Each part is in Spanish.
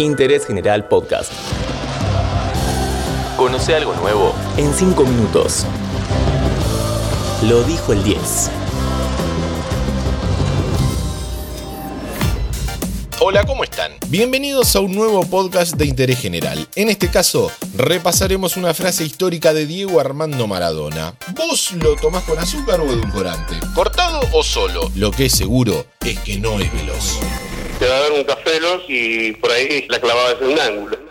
Interés General Podcast. Conoce algo nuevo en 5 minutos. Lo dijo el 10. Hola, ¿cómo están? Bienvenidos a un nuevo podcast de interés general. En este caso, repasaremos una frase histórica de Diego Armando Maradona. ¿Vos lo tomás con azúcar o edulcorante? ¿Cortado o solo? Lo que es seguro es que no es veloz. Te va a dar un café y por ahí la clavada es un ángulo.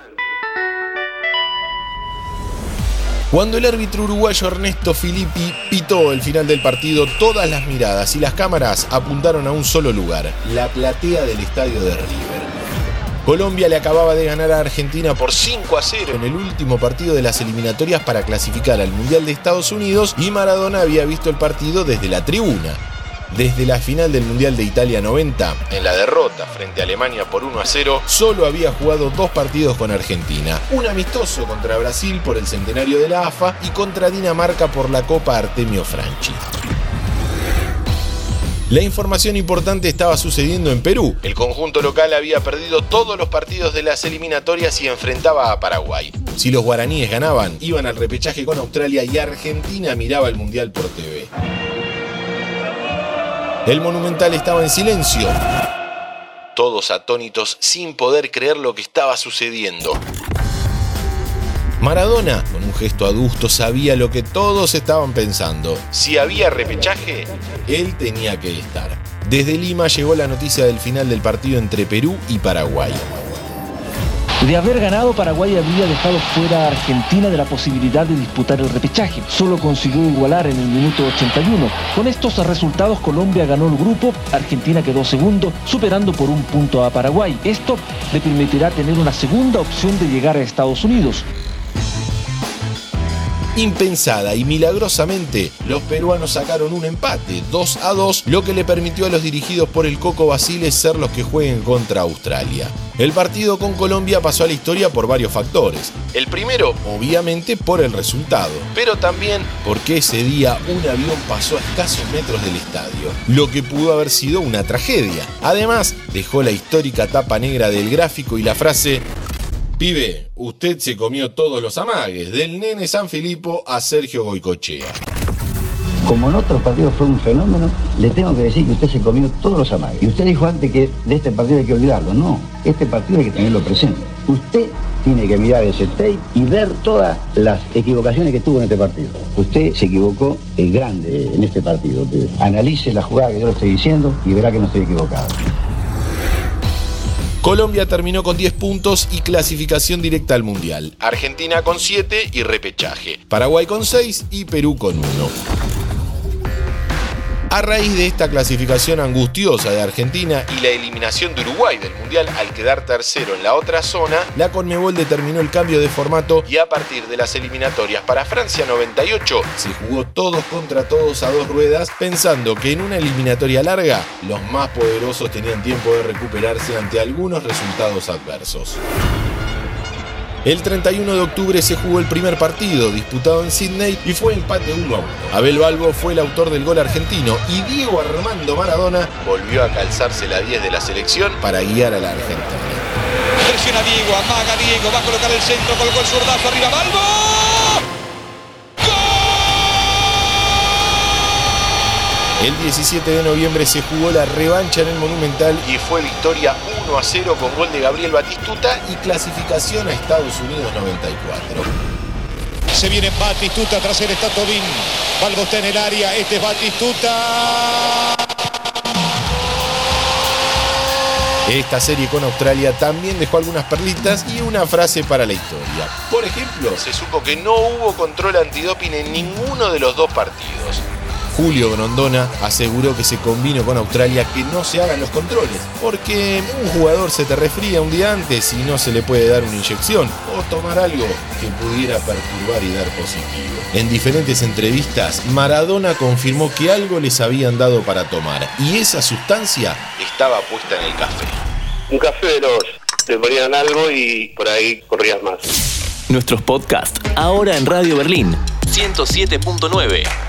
Cuando el árbitro uruguayo Ernesto Filippi pitó el final del partido, todas las miradas y las cámaras apuntaron a un solo lugar, la platea del estadio de River. Colombia le acababa de ganar a Argentina por 5 a 0 en el último partido de las eliminatorias para clasificar al Mundial de Estados Unidos y Maradona había visto el partido desde la tribuna. Desde la final del Mundial de Italia 90, en la derrota frente a Alemania por 1 a 0, solo había jugado dos partidos con Argentina. Un amistoso contra Brasil por el centenario de la AFA y contra Dinamarca por la Copa Artemio Franchi. La información importante estaba sucediendo en Perú. El conjunto local había perdido todos los partidos de las eliminatorias y enfrentaba a Paraguay. Si los guaraníes ganaban, iban al repechaje con Australia y Argentina miraba el Mundial por TV. El monumental estaba en silencio. Todos atónitos sin poder creer lo que estaba sucediendo. Maradona, con un gesto adusto, sabía lo que todos estaban pensando. Si había repechaje, él tenía que estar. Desde Lima llegó la noticia del final del partido entre Perú y Paraguay. De haber ganado, Paraguay habría dejado fuera a Argentina de la posibilidad de disputar el repechaje. Solo consiguió igualar en el minuto 81. Con estos resultados, Colombia ganó el grupo, Argentina quedó segundo, superando por un punto a Paraguay. Esto le permitirá tener una segunda opción de llegar a Estados Unidos. Impensada y milagrosamente, los peruanos sacaron un empate, 2 a 2, lo que le permitió a los dirigidos por el Coco Basile ser los que jueguen contra Australia. El partido con Colombia pasó a la historia por varios factores. El primero, obviamente, por el resultado, pero también porque ese día un avión pasó a escasos metros del estadio, lo que pudo haber sido una tragedia. Además, dejó la histórica tapa negra del gráfico y la frase Pibe, usted se comió todos los amagues, del nene San Filipo a Sergio Goicochea. Como en otros partidos fue un fenómeno, le tengo que decir que usted se comió todos los amagues. Y usted dijo antes que de este partido hay que olvidarlo. No, este partido hay que tenerlo presente. Usted tiene que mirar ese tape y ver todas las equivocaciones que tuvo en este partido. Usted se equivocó el grande en este partido. Analice la jugada que yo le estoy diciendo y verá que no estoy equivocado. Colombia terminó con 10 puntos y clasificación directa al Mundial. Argentina con 7 y repechaje. Paraguay con 6 y Perú con 1. A raíz de esta clasificación angustiosa de Argentina y la eliminación de Uruguay del Mundial al quedar tercero en la otra zona, la Conmebol determinó el cambio de formato y a partir de las eliminatorias para Francia 98 se jugó todos contra todos a dos ruedas pensando que en una eliminatoria larga los más poderosos tenían tiempo de recuperarse ante algunos resultados adversos. El 31 de octubre se jugó el primer partido disputado en Sydney y fue empate 1 a 1. Abel Balbo fue el autor del gol argentino y Diego Armando Maradona volvió a calzarse la 10 de la selección para guiar a la Argentina. Presiona Diego, amaga Diego, va a colocar el centro, colocó el zurdazo arriba Balbo. El 17 de noviembre se jugó la revancha en el Monumental y fue victoria 1 a 0 con gol de Gabriel Batistuta y clasificación a Estados Unidos 94. Se viene Batistuta tras el está Tobín. Balbo está en el área, este es Batistuta. Esta serie con Australia también dejó algunas perlitas y una frase para la historia. Por ejemplo, se supo que no hubo control antidoping en ninguno de los dos partidos. Julio Grondona aseguró que se convino con Australia que no se hagan los controles, porque un jugador se te resfría un día antes y no se le puede dar una inyección o tomar algo que pudiera perturbar y dar positivo. En diferentes entrevistas, Maradona confirmó que algo les habían dado para tomar y esa sustancia estaba puesta en el café. Un café veloz, te ponían algo y por ahí corrías más. Nuestros podcasts ahora en Radio Berlín 107.9